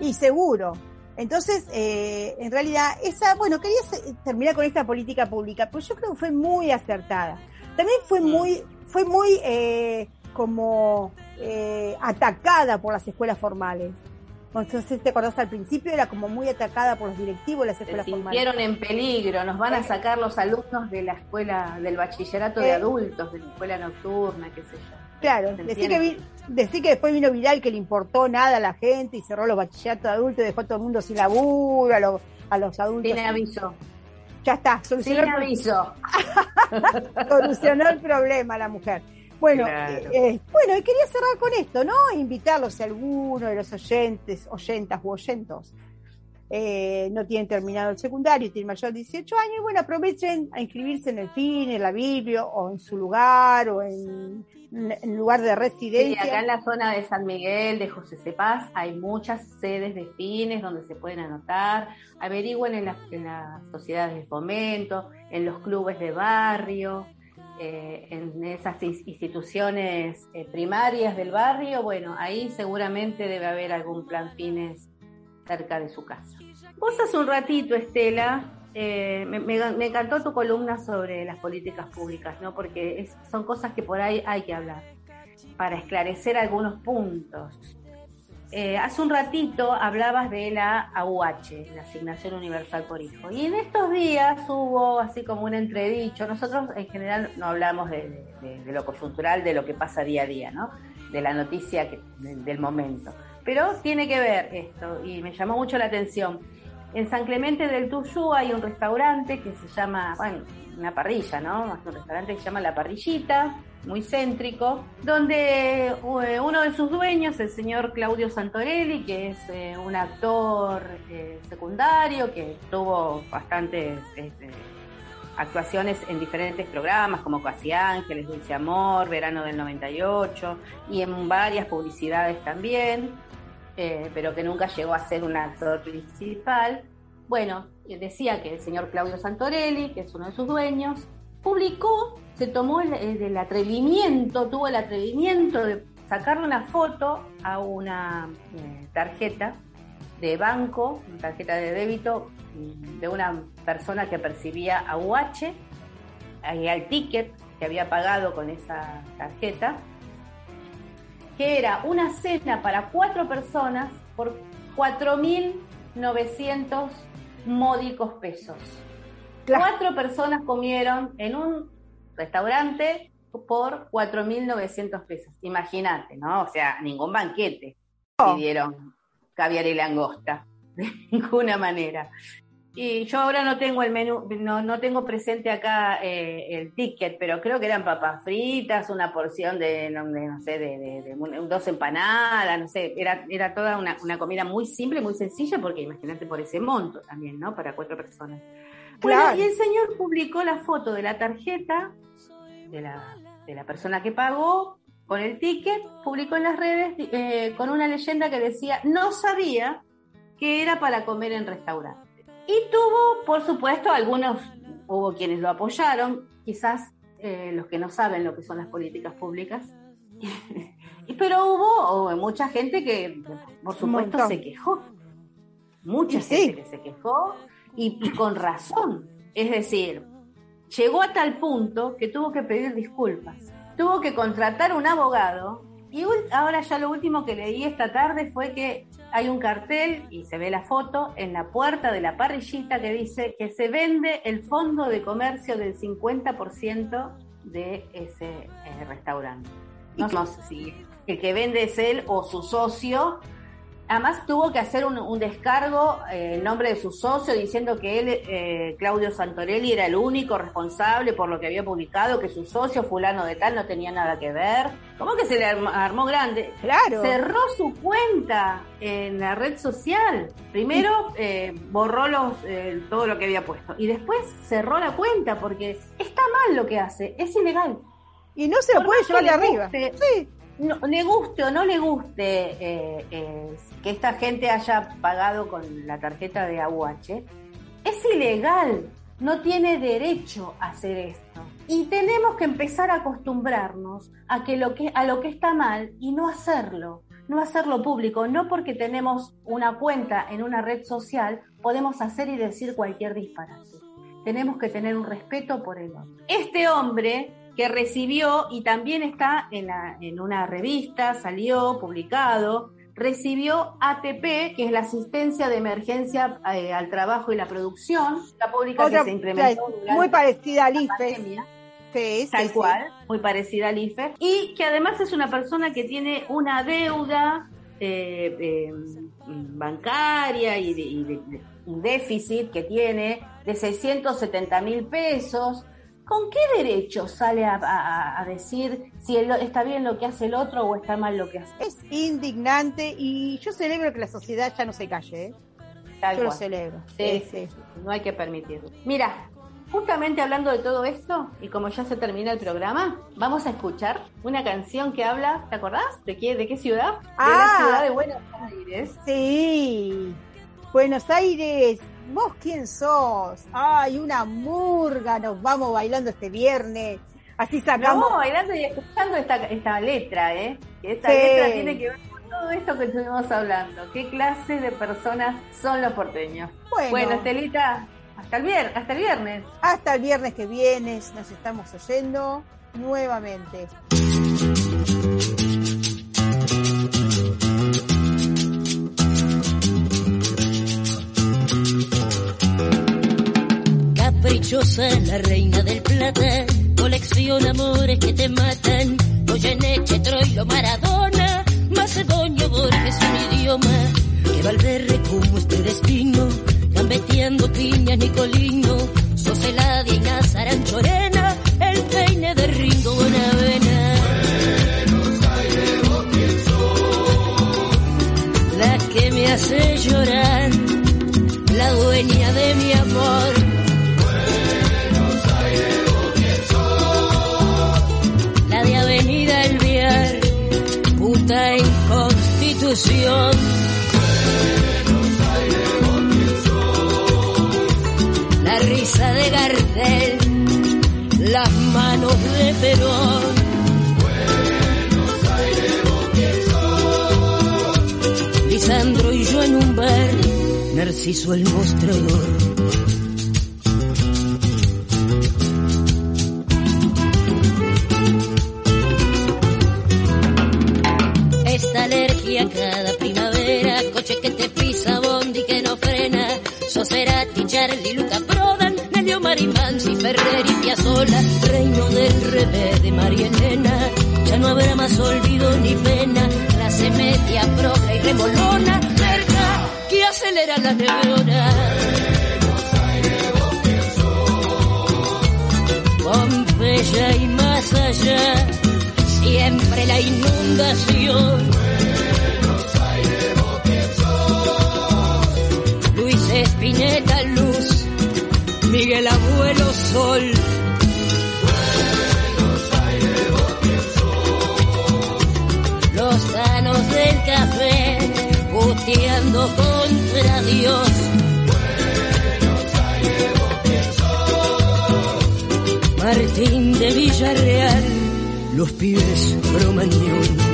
Y seguro, entonces, eh, en realidad, esa, bueno, quería terminar con esta política pública, pues yo creo que fue muy acertada. También fue muy, fue muy eh, como eh, atacada por las escuelas formales. Entonces, te acordás al principio, era como muy atacada por los directivos de las escuelas Se formales. sintieron en peligro, nos van a sacar los alumnos de la escuela, del bachillerato de Eh. adultos, de la escuela nocturna, qué sé yo. Claro, ¿Se decir que, vi- decir que después vino viral que le importó nada a la gente y cerró los bachilleratos de adultos y dejó a todo el mundo sin laburo, a los, a los adultos. Tiene aviso. Ya está, solucionó, Tiene el, aviso. solucionó el problema la mujer. Bueno, Claro. eh, eh, bueno, y quería cerrar con esto, ¿no? Invitarlos si alguno de los oyentes, oyentas u oyentos eh, no tienen terminado el secundario y tienen mayor de 18 años, bueno, aprovechen a inscribirse en el FIN, en la Biblia, o en su lugar, o en, en lugar de Sí, residencia. acá en la zona de San Miguel, de José Cepaz, hay muchas sedes de fines donde se pueden anotar. Averigüen en, la- en las sociedades de fomento, en los clubes de barrio, eh, en esas ins- instituciones eh, primarias del barrio. Bueno, ahí seguramente debe haber algún plan fines cerca de su casa. Vos hace un ratito, Estela, eh, me encantó tu columna sobre las políticas públicas, ¿no? Porque es- son cosas que por ahí hay que hablar para esclarecer algunos puntos. Eh, hace un ratito hablabas de la AUH, la Asignación Universal por Hijo, y en estos días hubo así como un entredicho. Nosotros en general no hablamos de, lo coyuntural, de lo que pasa día a día, ¿no? De la noticia que- de- del momento. Pero tiene que ver esto, y me llamó mucho la atención. En San Clemente del Tuyú hay un restaurante que se llama, bueno, una parrilla, ¿no? Un restaurante que se llama La Parrillita, muy céntrico, donde eh, uno de sus dueños, el señor Claudio Santorelli, que es eh, un actor eh, secundario, que tuvo bastantes este, actuaciones en diferentes programas como Casi Ángeles, Dulce Amor, Verano del 98 y en varias publicidades también, pero que nunca llegó a ser un actor principal. Bueno, decía que el señor Claudio Santorelli, que es uno de sus dueños, publicó, se tomó el, el atrevimiento, tuvo el atrevimiento de sacarle una foto a una eh, tarjeta de banco, una tarjeta de débito mm, de una persona que percibía a UH, ahí al ticket que había pagado con esa tarjeta, que era una cena para cuatro personas por 4.900 módicos pesos. Claro. Cuatro personas comieron en un restaurante por 4.900 pesos. Imagínate, ¿no? O sea, ningún banquete No. pidieron caviar y langosta, de ninguna manera. Y yo ahora no tengo el menú, no, no tengo presente acá eh, el ticket, pero creo que eran papas fritas, una porción de, no, de, no sé, de, de- de un- dos empanadas, no sé, era, era toda una, una comida muy simple, muy sencilla, porque imagínate por ese monto también, ¿no? Para cuatro personas. Bueno, Claro. y el señor publicó la foto de la tarjeta de la, de la persona que pagó con el ticket, publicó en las redes eh, con una leyenda que decía, no sabía que era para comer en restaurante. Y tuvo, por supuesto, algunos, hubo quienes lo apoyaron, quizás eh, los que no saben lo que son las políticas públicas, pero hubo oh, mucha gente que, por supuesto, se quejó. Mucha Y sí. gente que se quejó y, y con razón. Es decir, llegó a tal punto que tuvo que pedir disculpas. Tuvo que contratar un abogado. Y ahora ya lo último que leí esta tarde fue que hay un cartel y se ve la foto en la puerta de la parrillita que dice que se vende el fondo de comercio del 50% de ese eh, restaurante. No sé si el que vende es él o su socio, Además tuvo que hacer un, descargo eh, en nombre de su socio diciendo que él, eh, Claudio Santorelli, era el único responsable por lo que había publicado, que su socio fulano de tal no tenía nada que ver. ¿Cómo que se le armó, grande? Claro. Cerró su cuenta en la red social. Primero eh, borró los, todo lo que había puesto y después cerró la cuenta porque está mal lo que hace, es ilegal. Y no se lo puede llevar de arriba. Sí no, le guste o no le guste eh, que esta gente haya pagado con la tarjeta de AUH, es ilegal, no tiene derecho a hacer esto. Y tenemos que empezar a acostumbrarnos a, que lo que, a lo que está mal y no hacerlo, no hacerlo público, no porque tenemos una cuenta en una red social podemos hacer y decir cualquier disparate. Tenemos que tener un respeto por el otro. Este hombre que recibió y también está en, en una revista, salió publicado, recibió ATP, que es la asistencia de emergencia eh, al trabajo y la producción, la pública que se implementó. Muy parecida al IFE. Sí, tal cual, muy parecida al IFE. Y que además es una persona que tiene una deuda eh, eh, bancaria y, un déficit que tiene de 670 mil pesos ¿con qué derecho sale a, decir si está bien lo que hace el otro o está mal lo que hace? Es indignante y yo celebro que la sociedad ya no se calle. ¿eh? yo lo celebro. Sí, sí, no hay que permitirlo. Mira, justamente hablando de todo esto, y como ya se termina el programa, vamos a escuchar una canción que habla, ¿te acordás? ¿De qué, de qué ciudad? de la ah. ciudad de Buenos Aires. Sí, Buenos Aires, ¿Vos quién sos? Ay, una murga, nos vamos bailando este viernes. Así sacamos. Vamos bailando y escuchando esta, letra, ¿eh? Esta letra tiene que ver con todo esto que estuvimos hablando. ¿Qué clase de personas son los porteños? Bueno, Estelita, hasta el, viernes, hasta el viernes. Hasta el viernes que viene nos estamos oyendo nuevamente. La reina del plata, colecciona amores que te matan. Goyeneche, Troilo, Maradona, Macedonio, Borges, un idioma. Que Valverde como este destino, gambeteando piñas, Nicolino, Soseladia y Nazaran Chorena, el peine de Ringo Bonavena. Buenos. La que me hace llorar, la dueña de mi amor en Constitución. La risa de Gardel, las manos de Perón. Lisandro y yo en un bar, Narciso el mostrador. Media, progra y remolona, cerca que acelera la neurona. Pompeya y más allá, siempre la inundación Espineta Luz, Miguel Abuelo Sol. Contra Dios. Martín de Villarreal, los pibes bromañón.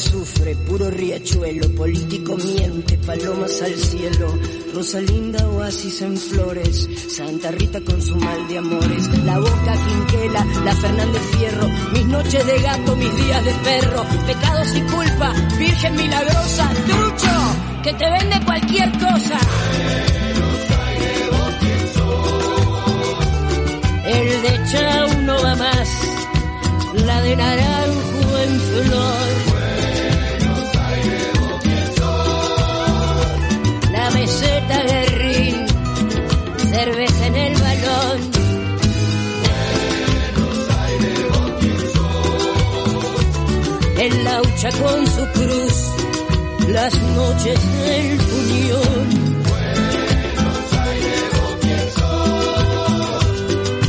azufre, puro riachuelo, político miente, palomas al cielo, Rosalinda en flores, Santa Rita con su mal de amores, la boca quinquela, la Fernández Fierro, mis noches de gato, mis días de perro, pecados y culpa, Virgen milagrosa, trucho, que te vende cualquier cosa. El de Chau no va más, la de naranjo en flor. El laucha con su cruz, las noches del puñón.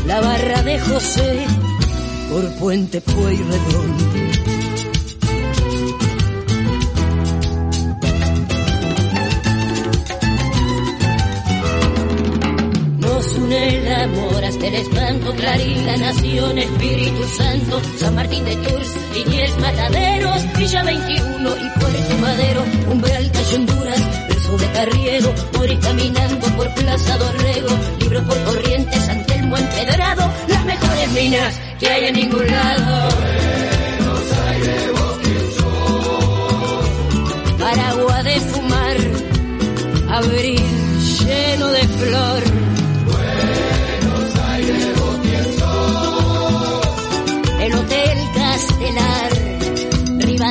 La barra de José por Puente Pueyrredón. Nos une el amor hasta el espanto, Clarín, la nación, Espíritu Santo, San Martín de Tours, Liniers, Mataderos, Villa 21 y Puerto Madero, Umbral, Cayo Honduras, verso de Carriero, morir caminando por Plaza Dorrego, libros por Corrientes, San Telmo empedrado, las mejores minas que hay en ningún lado. Aragua de fumar, abril lleno de flor.